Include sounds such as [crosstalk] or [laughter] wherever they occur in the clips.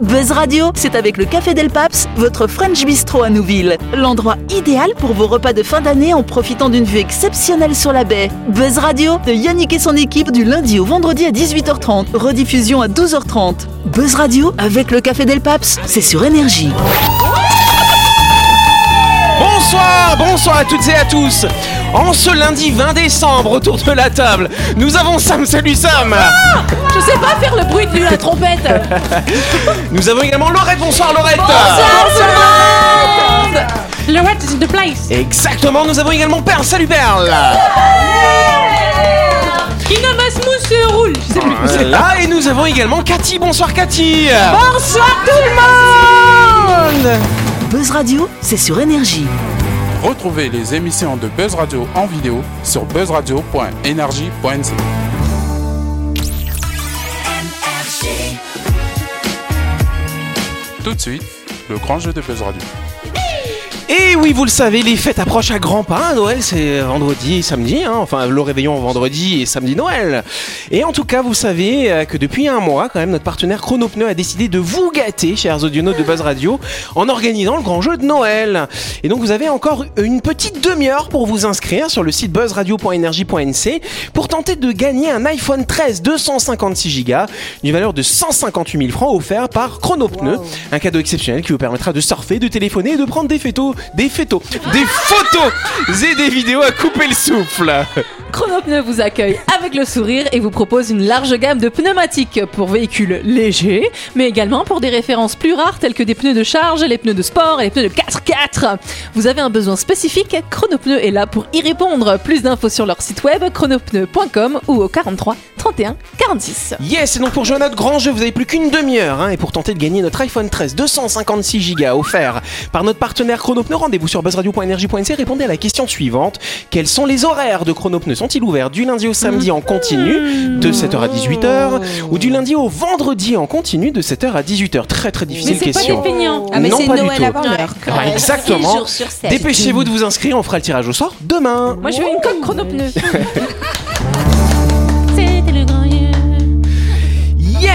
Buzz Radio, c'est avec le Café Del Paps, votre French Bistro à Nouville. L'endroit idéal pour vos repas de fin d'année en profitant d'une vue exceptionnelle sur la baie. Buzz Radio, de Yannick et son équipe du lundi au vendredi à 18h30, rediffusion à 12h30. Buzz Radio, avec le Café Del Paps, c'est sur Énergie. Bonsoir, bonsoir à toutes et à tous. En ce lundi 20 décembre, autour de la table, nous avons Sam. Salut Sam. Je sais pas faire le bruit de la trompette. [laughs] Nous avons également Laurette. Bonsoir Laurette. Lorette is in the place. Exactement, nous avons également Perle. Salut Perle. Kinamasmus euh, roule. Je sais plus. [laughs] Là et nous avons également Cathy. Bonsoir Cathy. Bonsoir tout le monde. Buzz Radio, c'est sur Énergie. Retrouvez les émissions de Buzz Radio en vidéo sur buzzradio.energie.nc. Tout de suite, le grand jeu de Buzz Radio. Et oui, vous le savez, les fêtes approchent à grands pas. Noël, c'est vendredi et samedi. hein. Enfin, le réveillon vendredi et samedi Noël. Et en tout cas, vous savez euh, que depuis un mois, quand même, notre partenaire Chronopneu a décidé de vous gâter, chers audionautes de Buzz Radio, en organisant le grand jeu de Noël. Et donc, vous avez encore une petite demi-heure pour vous inscrire sur le site buzzradio.energie.nc pour tenter de gagner un iPhone 13 256 Go d'une valeur de 158 000 francs offert par Chronopneu. Un cadeau exceptionnel qui vous permettra de surfer, de téléphoner et de prendre des photos, des photos, des photos et des vidéos à couper le souffle. Chronopneu vous accueille avec le sourire et vous propose une large gamme de pneumatiques pour véhicules légers, mais également pour des références plus rares telles que des pneus de charge, les pneus de sport et les pneus de 4x4. Vous avez un besoin spécifique, Chronopneu est là pour y répondre. Plus d'infos sur leur site web chronopneu.com ou au 43 31 46. Yes, et donc pour jouer à notre grand jeu, vous avez plus qu'une demi-heure hein, et pour tenter de gagner notre iPhone 13 256 Go offert par notre partenaire Chronopneu, rendez-vous sur buzzradio.energie.nc répondez à la question suivante. Quels sont les horaires de Chronopneu Sont-ils ouverts du lundi au samedi en continu de 7h à 18h ou du lundi au vendredi en continu de 7h à 18h Très très difficile Mais c'est pas question. des feignants. Ah mais Non, pas du Noël tout. avant l'heure. Ah, exactement. Dépêchez-vous de vous inscrire, on fera le tirage au sort demain. Moi je veux une coque chronopneu. [laughs]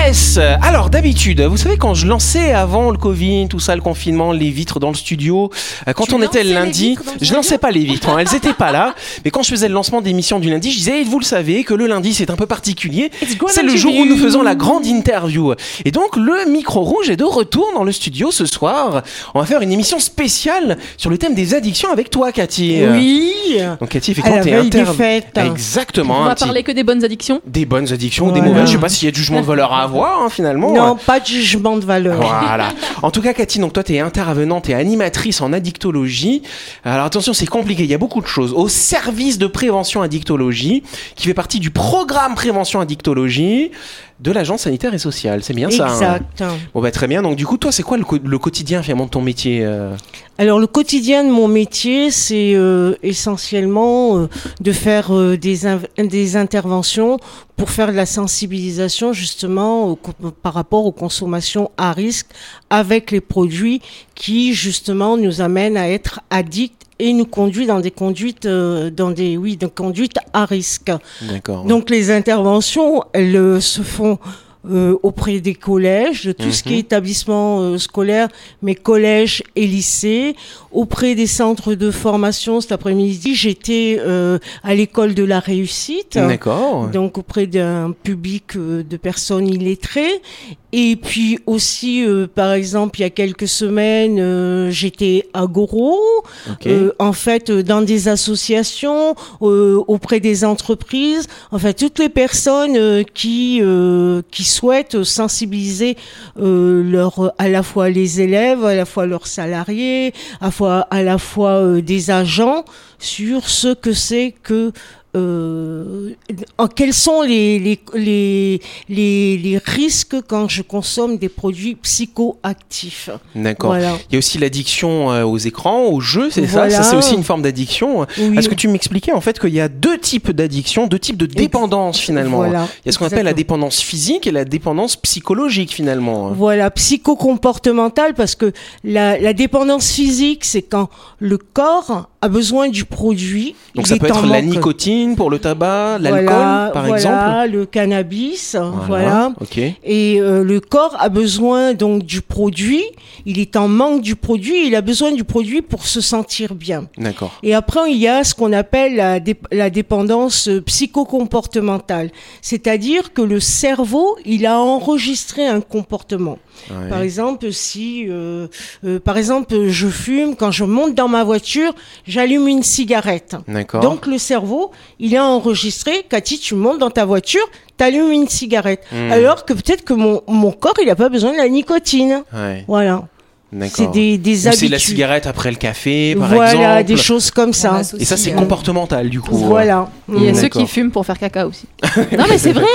Yes Alors d'habitude, vous savez quand je lançais avant le Covid, tout ça, le confinement, les vitres dans le studio, euh, quand Tu on était le lundi, le je lançais pas les vitres, hein, elles étaient pas là, mais quand je faisais le lancement d'émission du lundi, je disais, et vous le savez, que le lundi c'est un peu particulier, c'est le jour où nous faisons la grande interview. Et donc le micro rouge est de retour dans le studio ce soir. On va faire une émission spéciale sur le thème des addictions avec toi Cathy. Oui, Donc Cathy, effectivement, t'es. Exactement. On va parler que des bonnes addictions. des bonnes addictions ou des mauvaises. Je sais pas s'il y a de jugement de valeur à avoir hein, finalement. Non, pas de jugement de valeur. Voilà. En tout cas, Cathy, donc toi, tu es intervenante et animatrice en addictologie. Alors attention, c'est compliqué. Il y a beaucoup de choses. Au service de prévention addictologie, qui fait partie du programme prévention addictologie de l'agence sanitaire et sociale. C'est bien ça. hein Exact. Bon bah très bien. Donc du coup, toi, c'est quoi le, quotidien finalement de ton métier euh? Alors le quotidien de mon métier, c'est euh, essentiellement euh, de faire des, des interventions pour faire de la sensibilisation justement au par rapport aux consommations à risque avec les produits qui justement nous amènent à être addicts et nous conduit dans des conduites euh, dans des oui des conduites à risque. D'accord. Donc les interventions, elles euh, se font euh, auprès des collèges, de tout ce qui est établissement euh, scolaire, mais collèges et lycées, auprès des centres de formation. Cet après-midi, j'étais euh, à l'école de la réussite. D'accord. Donc auprès d'un public euh, de personnes illettrées. Et puis aussi, euh, par exemple, il y a quelques semaines, euh, j'étais à Goro, Ok. euh, en fait, euh, dans des associations, euh, auprès des entreprises, enfin toutes les personnes qui euh, qui souhaitent sensibiliser euh, leur à la fois les élèves, à la fois leurs salariés, à la fois à la fois euh, des agents sur ce que c'est que euh, en quels sont les, les, les, les, les risques quand je consomme des produits psychoactifs? D'accord. Voilà. Il y a aussi l'addiction euh, aux écrans, aux jeux, c'est Voilà. ça Ça, c'est aussi une forme d'addiction. Oui. Est-ce que tu m'expliquais en fait qu'il y a deux types d'addiction, deux types de dépendance finalement? Voilà, Il y a ce qu'on appelle la dépendance physique et la dépendance psychologique finalement. Voilà, psychocomportemental, parce que la, la dépendance physique, c'est quand le corps a besoin du produit. Donc ça peut être la nicotine, nicotine, pour le tabac, l'alcool, voilà, par voilà, exemple. le cannabis, voilà. Ok. Et euh, le corps a besoin donc du produit. Il est en manque du produit. Il a besoin du produit pour se sentir bien. D'accord. Et après, il y a ce qu'on appelle la, dé- la dépendance euh, psychocomportementale. C'est-à-dire que le cerveau, il a enregistré un comportement. Ouais. Par exemple, si, euh, euh, par exemple, je fume, quand je monte dans ma voiture, j'allume une cigarette. Donc le cerveau, il a enregistré, Cathy, tu montes dans ta voiture, t'allumes une cigarette. Hmm. Alors que peut-être que mon, mon corps, il n'a pas besoin de la nicotine. Ouais. Voilà. C'est des, des Ou c'est habitudes. la cigarette après le café, par voilà, exemple. des choses comme ça. Et ça, c'est euh, comportemental, du coup. Voilà. Il y a ceux qui fument pour faire caca aussi. [laughs] non, mais c'est vrai.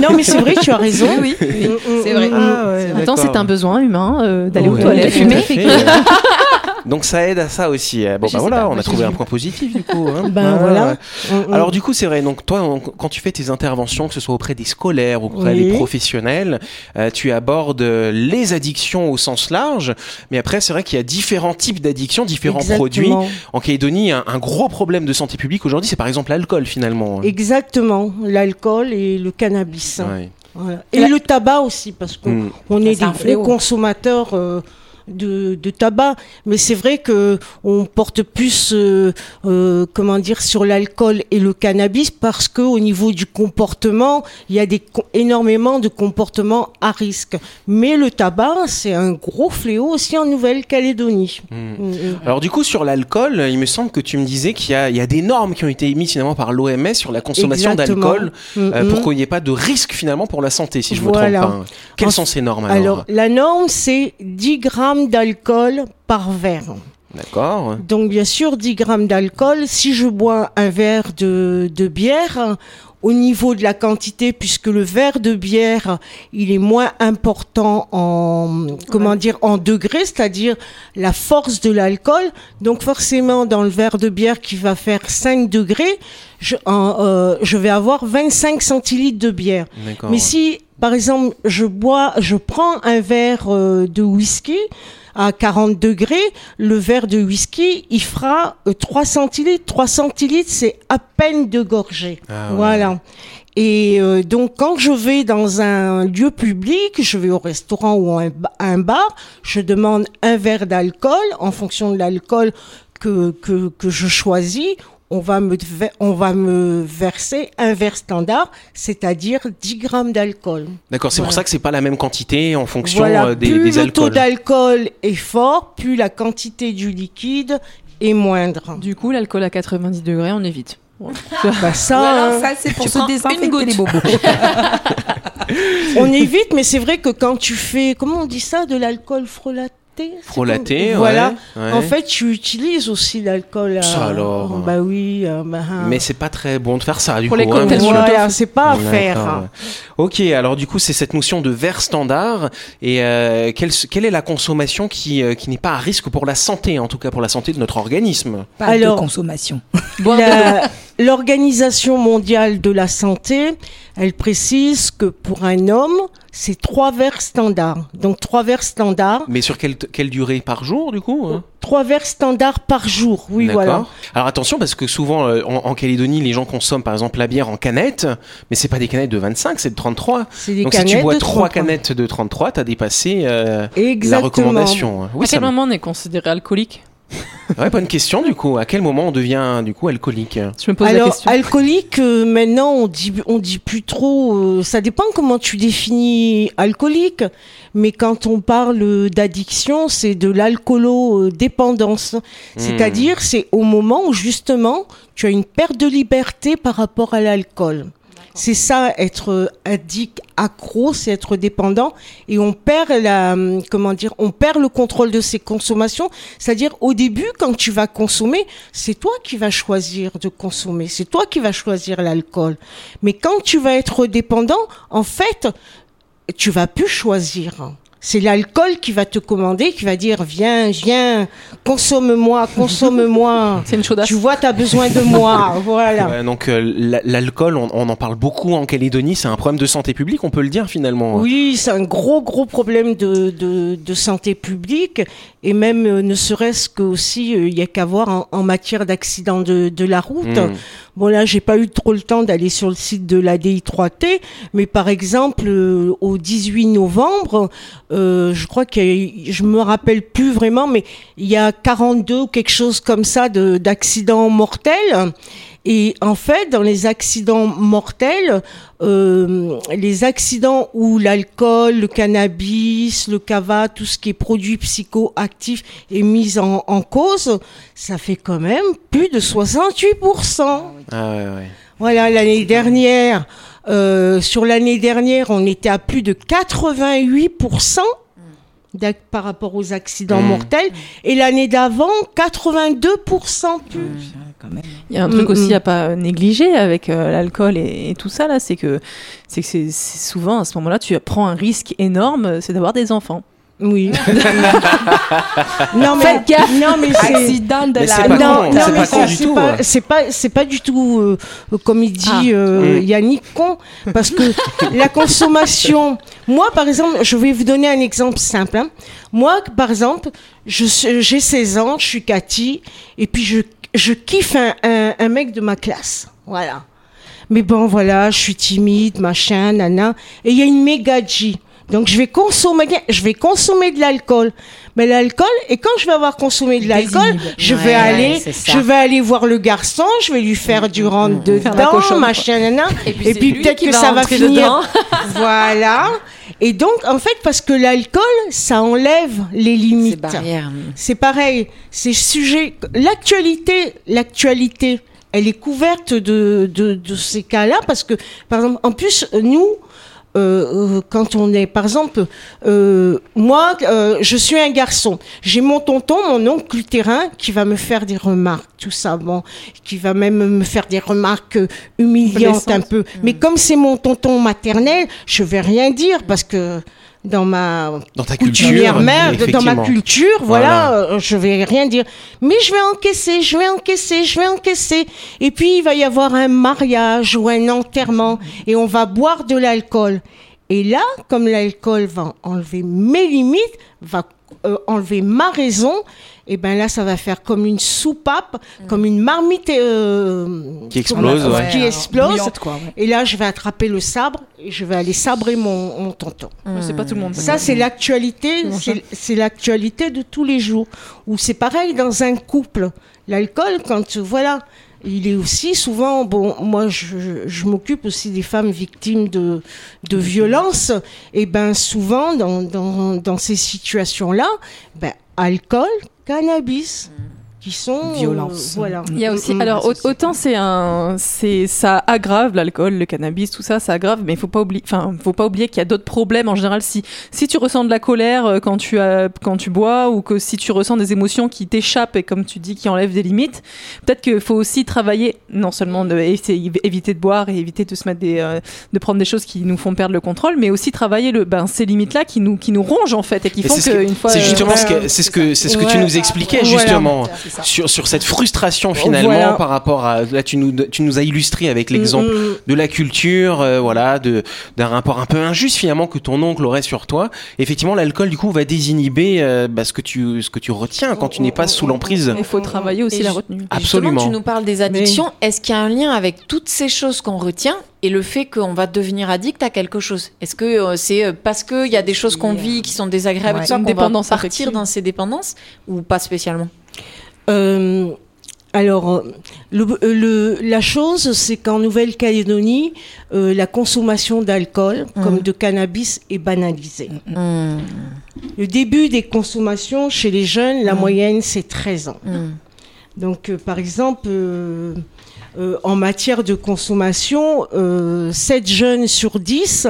Non, mais c'est vrai, tu as [laughs] raison. Oui, oui, Mm, mm, c'est vrai. mm, Ah ouais, Attends, d'accord. c'est un besoin humain euh, d'aller aux toilettes fumer. [laughs] Donc ça aide à ça aussi. Bon Je bah voilà, pas, on a trouvé un point positif du coup. hein. [laughs] Ben voilà. ouais. Mm, mm. Alors du coup c'est vrai, donc toi on- quand tu fais tes interventions, que ce soit auprès des scolaires ou auprès Oui. des professionnels, euh, tu abordes euh, les addictions au sens large, mais après c'est vrai qu'il y a différents types d'addictions, différents Exactement. produits. En Calédonie, un, un gros problème de santé publique aujourd'hui, c'est par exemple l'alcool finalement. hein. Exactement. L'alcool et le cannabis. Ouais. Voilà. Et le tabac aussi, parce qu'on Mm. est des gros consommateurs euh, de, de tabac. Mais c'est vrai que on porte plus, euh, euh, comment dire, sur l'alcool et le cannabis parce que au niveau du comportement, il y a des énormément de comportements à risque. Mais le tabac, c'est un gros fléau aussi en Nouvelle-Calédonie. Mm. Mm, mm. Alors du coup sur l'alcool, il me semble que tu me disais qu'il y a, il y a des normes qui ont été émises finalement par l'OMS sur la consommation d'alcool euh, pour qu'il n'y ait pas de risque finalement pour la santé, si je me Voilà. trompe pas. Quelles En- sont ces normes alors, Alors, la norme, c'est 10 grammes d'alcool par verre. D'accord. Donc bien sûr 10 grammes d'alcool. Si je bois un verre de, de bière, au niveau de la quantité, puisque le verre de bière, il est moins important en comment dire en degrés, c'est-à-dire la force de l'alcool. Donc forcément dans le verre de bière qui va faire 5 degrés, je, en, euh, je vais avoir 25 centilitres de bière. D'accord. Mais si, par exemple, je bois, je prends un verre euh, de whisky à 40 degrés, le verre de whisky, il fera euh, 3 centilitres. 3 centilitres, c'est à peine de gorgée. Ah ouais. Voilà. Et euh, donc, quand je vais dans un lieu public, je vais au restaurant ou à un bar, je demande un verre d'alcool en fonction de l'alcool que, que, que je choisis. On va, me, on va me verser un verre standard, c'est-à-dire 10 grammes d'alcool. D'accord, c'est pour ça que c'est pas la même quantité en fonction Voilà, euh, des, plus des le taux alcools. d'alcool est fort, plus la quantité du liquide est moindre. Du coup, l'alcool à 90 degrés, on évite. Bah ça, hein, ça, c'est pour se désinfecter les bobos. [laughs] on évite, mais c'est vrai que quand tu fais, comment on dit ça, de l'alcool frelaté? Comme- Voilà. ouais, ouais. En fait, tu utilises aussi l'alcool. Ça alors. Bah oui. euh, bah, hein. Mais c'est pas très bon de faire ça du Pour coup. les hein, cocktails voilà, c'est pas à faire. Ok, alors du coup c'est cette notion de verre standard et euh, quelle, quelle est la consommation qui, euh, qui n'est pas à risque pour la santé, en tout cas pour la santé de notre organisme? Pas Alors- de consommation. Boire. La- [laughs] L'Organisation mondiale de la santé, elle précise que pour un homme, c'est trois verres standards. Donc trois verres standards, Mais sur quelle, quelle durée? Par jour du coup hein? Trois verres standards par jour. Oui, voilà. Alors attention parce que souvent euh, en, en Calédonie les gens consomment par exemple la bière en canette, mais c'est pas des canettes de 25, c'est de 33. C'est des Donc si tu bois trois 33. canettes de 33, t'as dépassé euh, la recommandation. Oui, à quel me- moment on est considéré alcoolique? [laughs] Ouais, bonne question du coup. À quel moment on devient du coup alcoolique? Je me pose la Alors, question. alcoolique, euh, maintenant, on dit, on dit plus trop. euh, ça dépend comment tu définis alcoolique. Mais quand on parle d'addiction, c'est de l'alcoolo-dépendance. C'est-à-dire, c'est au moment où justement, tu as une perte de liberté par rapport à l'alcool. C'est ça, être addict, accro, c'est être dépendant, et on perd la, comment dire, on perd le contrôle de ses consommations. C'est-à-dire, au début, quand tu vas consommer, c'est toi qui vas choisir de consommer, c'est toi qui vas choisir l'alcool. Mais quand tu vas être dépendant, en fait, tu vas plus choisir. C'est l'alcool qui va te commander, qui va dire viens, viens, consomme-moi, consomme-moi. [laughs] C'est une chaudasse. Tu vois, tu as besoin de moi. [laughs] Voilà. Ouais, donc euh, la- l'alcool, on, on en parle beaucoup en Calédonie, c'est un problème de santé publique, on peut le dire finalement. Oui, c'est un gros, gros problème de, de, de santé publique et même euh, ne serait-ce que aussi, euh, il y a qu'à voir en, en matière d'accident de, de la route. Mm. Bon là, j'ai pas eu trop le temps d'aller sur le site de la DI3T, mais par exemple, euh, au 18 novembre, euh, je crois a, je me rappelle plus vraiment, mais il y a 42 ou quelque chose comme ça de- d'accidents mortels. Et en fait, dans les accidents mortels, euh, les accidents où l'alcool, le cannabis, le cava, tout ce qui est produit psychoactif est mis en, en cause, ça fait quand même plus de 68%. Ah ouais, ouais. Voilà, l'année dernière, euh, sur l'année dernière, on était à plus de 88% d'ac- par rapport aux accidents Mm. mortels. Et l'année d'avant, 82% plus. Il y a un truc Mm, aussi mm. à pas négliger avec euh, l'alcool et, et tout ça là, c'est que c'est souvent à ce moment-là tu prends un risque énorme, c'est d'avoir des enfants. Oui. [laughs] non mais Faites gaffe. non mais c'est Accident de Mais la pas non, con, non, c'est mais pas con du c'est tout. pas- C'est pas, c'est pas du tout, euh, comme il dit Ah. euh, Mm. Yannick, con, parce que [laughs] la consommation. Moi, par exemple, je vais vous donner un exemple simple. hein. Moi, par exemple, je suis- j'ai 16 ans, je suis Cathy, et puis je, je kiffe un, un, un mec de ma classe. Voilà. Mais bon, voilà, je suis timide, machin, nana. Et il y a une méga G. Donc je vais consommer, je vais consommer de l'alcool. Mais l'alcool, et quand je vais avoir consommé de l'alcool, je vais ouais, aller, c'est je vais aller voir le garçon, je vais lui faire du rentre Faire la dedans, machin, nana. Et puis, c'est peut-être que va ça va finir. [laughs] voilà. Et donc, en fait, parce que l'alcool, ça enlève les limites. C'est pareil, ces sujets, l'actualité, l'actualité, elle est couverte de, de, de ces cas-là parce que, par exemple, en plus, nous, euh, euh, quand on est, par exemple, euh, moi, euh, je suis un garçon. J'ai mon tonton, mon oncle lutérin, qui va me faire des remarques, tout ça, bon, qui va même me faire des remarques euh, humiliantes un peu. Mais comme c'est mon tonton maternel, je vais rien dire parce que dans ma Dans ta culture. mère, dans ma culture, voilà, Voilà. euh, je vais rien dire. Mais je vais encaisser, je vais encaisser, je vais encaisser. Et puis il va y avoir un mariage ou un enterrement et on va boire de l'alcool. Et là, comme l'alcool va enlever mes limites, va euh, enlever ma raison, et ben là, ça va faire comme une soupape, comme une marmite euh, Qui explose, ouais. qui explose. bouillante, quoi, ouais. Et là, je vais attraper le sabre et je vais aller sabrer mon, mon tonton. C'est pas tout le monde. Ça, c'est l'actualité, c'est c'est l'actualité de tous les jours. Ou c'est pareil dans un couple. L'alcool, quand voilà, il est aussi souvent bon. Moi, je, je m'occupe aussi des femmes victimes de de violences. Et ben souvent dans dans dans ces situations-là, ben alcool, cannabis, qui sont euh, Violence. voilà. Il y a aussi, Mm, mm. alors au- autant c'est un, c'est ça aggrave l'alcool, le cannabis, tout ça, ça aggrave, mais il faut pas oublier, enfin, faut pas oublier qu'il y a d'autres problèmes en général. Si si tu ressens de la colère euh, quand tu as, quand tu bois, ou que si tu ressens des émotions qui t'échappent et comme tu dis qui enlèvent des limites, peut-être qu'il faut aussi travailler, non seulement de éviter de boire et éviter de se mettre des, euh, de prendre des choses qui nous font perdre le contrôle, mais aussi travailler le, ben ces limites là qui nous qui nous rongent en fait et qui Et font ce qu'une fois. C'est euh, justement ce ouais, que, c'est ce que, c'est ce que tu Ouais. nous expliquais justement ça. sur, sur cette frustration finalement Voilà. par rapport à là tu nous tu nous as illustré avec l'exemple Mm, mm. de la culture euh, voilà de d'un rapport un peu injuste finalement que ton oncle aurait sur toi effectivement l'alcool du coup va désinhiber euh, bah, ce que tu ce que tu retiens quand tu n'es pas sous l'emprise Il faut travailler aussi Et la retenue. Et Absolument. Tu nous parles des addictions. Est-ce qu'il y a un lien avec toutes ces choses qu'on retient et le fait qu'on va devenir addict à quelque chose? Est-ce que euh, c'est parce qu'il y a des choses qu'on vit qui sont désagréables Ouais, qu'on va dépendance partir dans ces dépendances ou pas spécialement? Euh, alors, euh, le, euh, le- la chose, c'est qu'en Nouvelle-Calédonie, euh, la consommation d'alcool, comme de cannabis, est banalisée. Hmm, Le début des consommations chez les jeunes, la moyenne, c'est 13 ans. Donc, euh, par exemple, euh, en matière de consommation, euh, 7 jeunes sur 10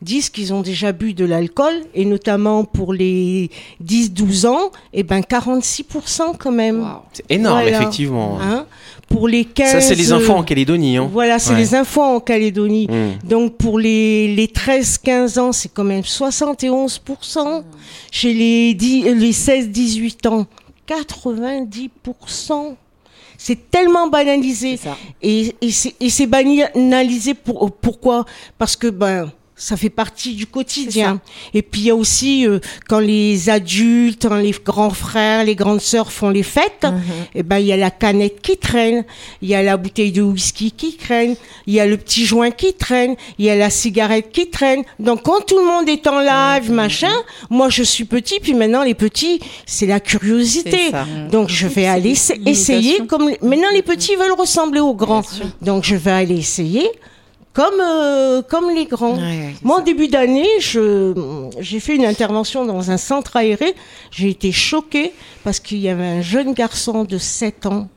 disent qu'ils ont déjà bu de l'alcool, et notamment pour les 10-12 ans, et ben 46% quand même. C'est énorme, Voilà. effectivement. Hein pour les 15... Ça, c'est les infos en Calédonie. Hein. Voilà, c'est Ouais. les infos en Calédonie. Mm. Donc pour les, les 13-15 ans, c'est quand même 71%. Chez les, 10 euh, les 16-18 ans, 90%. C'est tellement banalisé. Et, et c'est banalisé pour, pourquoi? Parce que ben ça fait partie du quotidien. Et puis il y a aussi euh, quand les adultes, hein, les grands frères, les grandes sœurs font les fêtes, et ben il y a la canette qui traîne, il y a la bouteille de whisky qui traîne, il y a le petit joint qui traîne, il y a la cigarette qui traîne. Donc quand tout le monde est en live, machin, moi je suis petit, puis maintenant les petits, c'est la curiosité. Ça. Donc je vais aller essa- essayer comme maintenant les petits veulent ressembler aux grands. Donc je vais aller essayer comme euh, comme les grands. Ouais, ouais, c'est Moi en début d'année, je j'ai fait une intervention dans un centre aéré, j'ai été choquée parce qu'il y avait un jeune garçon de 7 ans,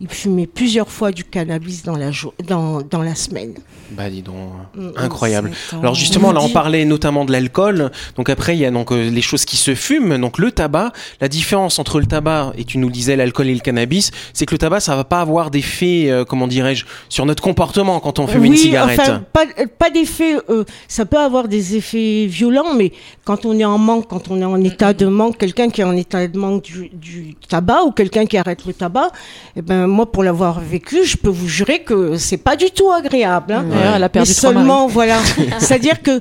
il fumait plusieurs fois du cannabis dans la jour dans dans la semaine. Bah dis donc, Mm, incroyable. sept ans. Alors justement, là on parlait notamment de l'alcool. Donc après il y a donc euh, les choses qui se fument. Donc le tabac, la différence entre le tabac et tu nous disais l'alcool et le cannabis, c'est que le tabac ça va pas avoir d'effet, euh, comment dirais-je, sur notre comportement quand on fume une cigarette. enfin, pas, pas d'effet, euh, ça peut avoir des effets violents, mais quand on est en manque, quand on est en état de manque, quelqu'un qui est en état de manque du, du tabac ou quelqu'un qui arrête le tabac, eh ben, moi, pour l'avoir vécu, je peux vous jurer que c'est pas du tout agréable. Hein. D'ailleurs, elle a perdu Mais seulement, voilà. [laughs] C'est-à-dire que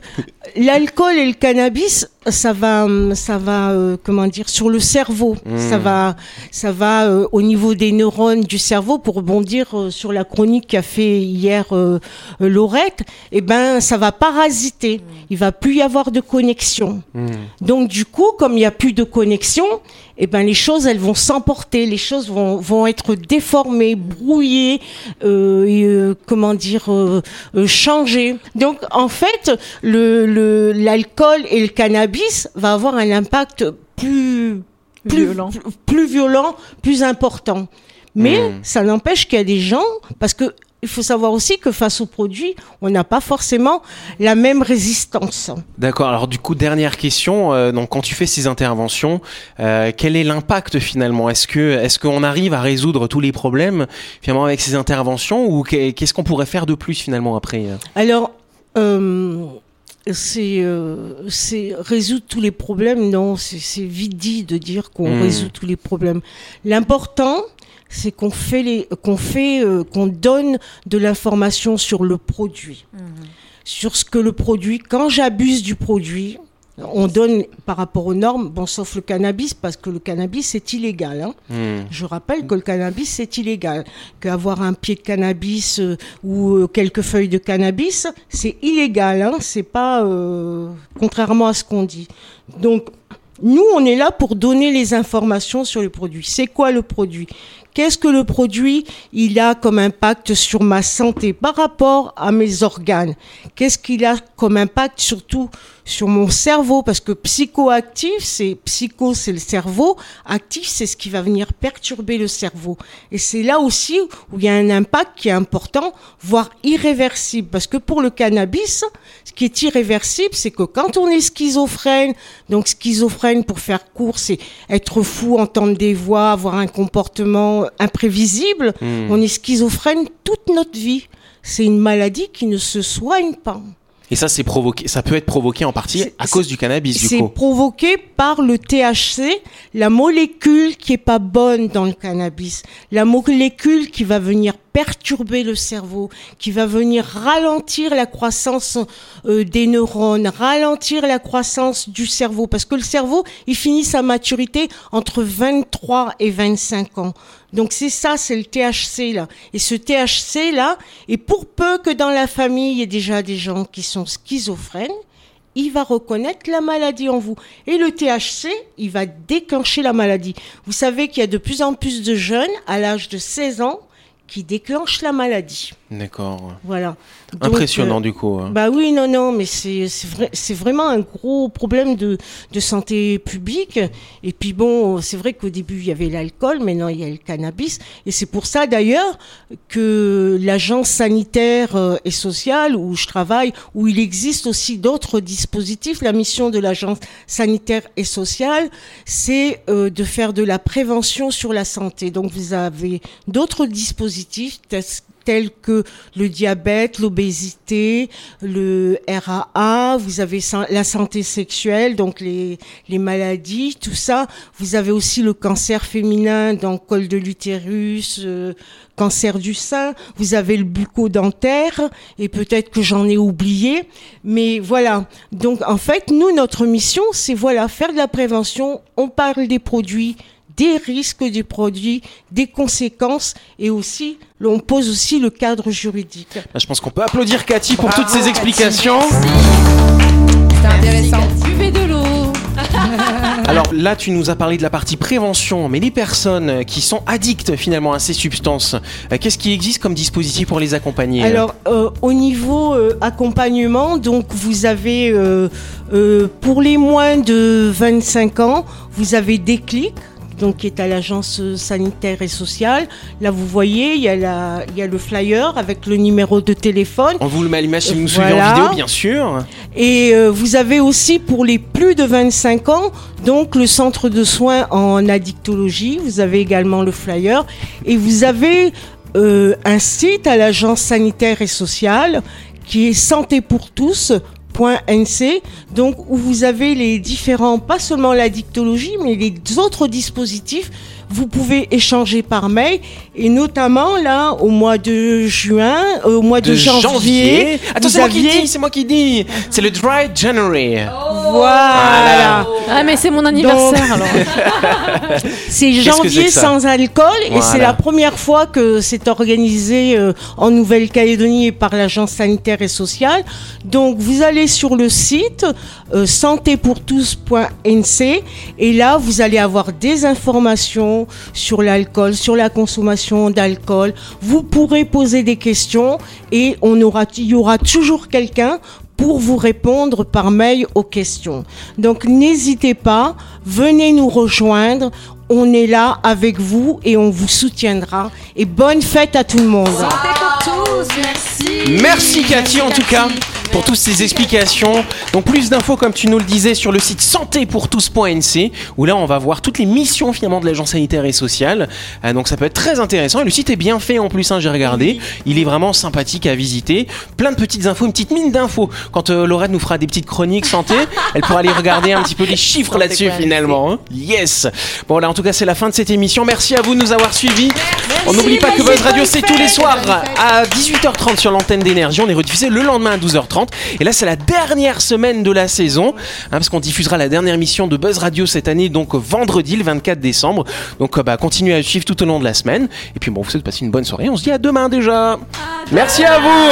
l'alcool et le cannabis, ça va, ça va, euh, comment dire, sur le cerveau. Ça va, ça va euh, au niveau des neurones du cerveau pour rebondir euh, sur la chronique qu'a fait hier euh, euh, Laurette. Eh ben, ça va parasiter. Il va plus y avoir de connexion. Hmm. Donc du coup, comme il n'y a plus de connexion, eh ben les choses elles vont s'emporter, les choses vont vont être déformées, brouillées, euh, et, euh, comment dire, changées. Donc en fait, le le l'alcool et le cannabis va avoir un impact plus plus Violent. plus, plus violent, plus important. Mais Mm. ça n'empêche qu'il y a des gens parce que il faut savoir aussi que face aux produits, on n'a pas forcément la même résistance. D'accord. Alors du coup, dernière question. euh, donc quand tu fais ces interventions, euh, quel est l'impact finalement? Est-ce que est-ce qu'on arrive à résoudre tous les problèmes finalement avec ces interventions ou qu'est- qu'est-ce qu'on pourrait faire de plus finalement après euh? Alors, euh, c'est euh, c'est résoudre tous les problèmes. Non, c'est c'est vite dit de dire qu'on Hmm. résout tous les problèmes. L'important, c'est qu'on fait les, qu'on fait, euh, qu'on donne de l'information sur le produit, sur ce que le produit. Quand j'abuse du produit, on donne par rapport aux normes. Bon, sauf le cannabis parce que le cannabis c'est illégal. Hein. Hmm. Je rappelle que le cannabis c'est illégal, qu'avoir un pied de cannabis euh, ou euh, quelques feuilles de cannabis c'est illégal, hein, c'est pas euh, contrairement à ce qu'on dit. Donc nous on est là pour donner les informations sur le produit. C'est quoi le produit? Qu'est-ce que le produit il a comme impact sur ma santé par rapport à mes organes? Qu'est-ce qu'il a comme impact surtout sur mon cerveau Parce que psychoactif, c'est psycho, c'est le cerveau. Actif, c'est ce qui va venir perturber le cerveau. Et c'est là aussi où il y a un impact qui est important, voire irréversible. Parce que pour le cannabis, ce qui est irréversible, c'est que quand on est schizophrène, donc schizophrène pour faire court, c'est être fou, entendre des voix, avoir un comportement imprévisible. Hmm. On est schizophrène toute notre vie. C'est une maladie qui ne se soigne pas. Et ça, c'est provoqué. Ça peut être provoqué en partie à cause du cannabis, du C'est provoqué par le THC, la molécule qui est pas bonne dans le cannabis, la molécule qui va venir perturber le cerveau, qui va venir ralentir la croissance euh, des neurones, ralentir la croissance du cerveau, parce que le cerveau, il finit sa maturité entre 23 et 25 ans. Donc c'est ça, c'est le THC là. Et ce THC là, et pour peu que dans la famille, il y ait déjà des gens qui sont schizophrènes, il va reconnaître la maladie en vous. Et le THC, il va déclencher la maladie. Vous savez qu'il y a de plus en plus de jeunes à l'âge de 16 ans qui déclenche la maladie. D'accord. Voilà. Donc, Impressionnant euh, du coup. hein. Bah oui, non, non, mais c'est c'est vrai, vraiment un gros problème de, de santé publique. Et puis bon, c'est vrai qu'au début il y avait l'alcool, maintenant il y a le cannabis. Et c'est pour ça d'ailleurs que l'agence sanitaire euh, et sociale où je travaille, où il existe aussi d'autres dispositifs. La mission de l'agence sanitaire et sociale, c'est euh, de faire de la prévention sur la santé. Donc vous avez d'autres dispositifs tels que le diabète, l'obésité, le RAA, vous avez la santé sexuelle, donc les, les maladies, tout ça. Vous avez aussi le cancer féminin, donc col de l'utérus, euh, cancer du sein. Vous avez le bucco-dentaire, et peut-être que j'en ai oublié. Mais voilà. Donc en fait, nous, notre mission, c'est voilà, faire de la prévention. On parle des produits des risques des produits, des conséquences et aussi, on pose aussi le cadre juridique. Bah, Je pense qu'on peut applaudir Cathy pour toutes ces explications. C'est intéressant. Buvez de l'eau. [laughs] [laughs] Alors là, tu nous as parlé de la partie prévention, mais les personnes qui sont addictes finalement à ces substances, euh, qu'est-ce qui existe comme dispositif pour les accompagner Alors, euh, au niveau euh, accompagnement, donc vous avez, euh, euh, pour les moins de 25 ans, vous avez Déclic, donc qui est à l'agence sanitaire et sociale. Là, vous voyez, il y, a la, il y a le flyer avec le numéro de téléphone. On vous le met à l'image si vous nous suivez Voilà. en vidéo, bien sûr. Et euh, vous avez aussi pour les plus de 25 ans, donc le centre de soins en addictologie, vous avez également le flyer, et vous avez euh, un site à l'agence sanitaire et sociale qui est santé pour tous. .nc, donc où vous avez les différents, pas seulement l'addictologie, mais les autres dispositifs. Vous pouvez échanger par mail et notamment là au mois de juin, euh, au mois de, janvier, Attends, vous c'est moi qui dis, c'est moi qui dis. C'est le Dry January. Voilà. Ah, mais c'est mon anniversaire alors. [laughs] C'est janvier sans alcool et Voilà. c'est la première fois que c'est organisé euh, en Nouvelle-Calédonie par l'agence sanitaire et sociale. Donc vous allez sur le site euh, santépourtous.nc et là vous allez avoir des informations sur l'alcool, sur la consommation d'alcool. Vous pourrez poser des questions et on aura, il y aura toujours quelqu'un pour vous répondre par mail aux questions. Donc n'hésitez pas, venez nous rejoindre. On est là avec vous et on vous soutiendra. Et bonne fête à tout le monde. Santé pour tous, merci. Merci Cathy en tout cas pour toutes ces explications. Donc plus d'infos comme tu nous le disais sur le site santépourtous.nc où là on va voir toutes les missions finalement de l'agence sanitaire et sociale. Euh, donc ça peut être très intéressant et le site est bien fait en plus, hein, j'ai regardé. Il est vraiment sympathique à visiter. Plein de petites infos, une petite mine d'infos. Quand euh, Laurette nous fera des petites chroniques santé, elle pourra aller regarder un petit peu les chiffres là-dessus finalement. hein. Yes. Bon là en tout cas c'est la fin de cette émission. Merci à vous de nous avoir suivis. On n'oublie pas que Buzz Radio c'est tous les soirs à 18h30 sur l'antenne d'énergie. On est rediffusé le lendemain à 12h30. Et là c'est la dernière semaine de la saison hein, parce qu'on diffusera la dernière émission de Buzz Radio cette année donc vendredi le 24 décembre. Donc euh, bah, continuez à suivre tout au long de la semaine. Et puis bon vous souhaite passer une bonne soirée. On se dit à demain déjà. Merci à vous.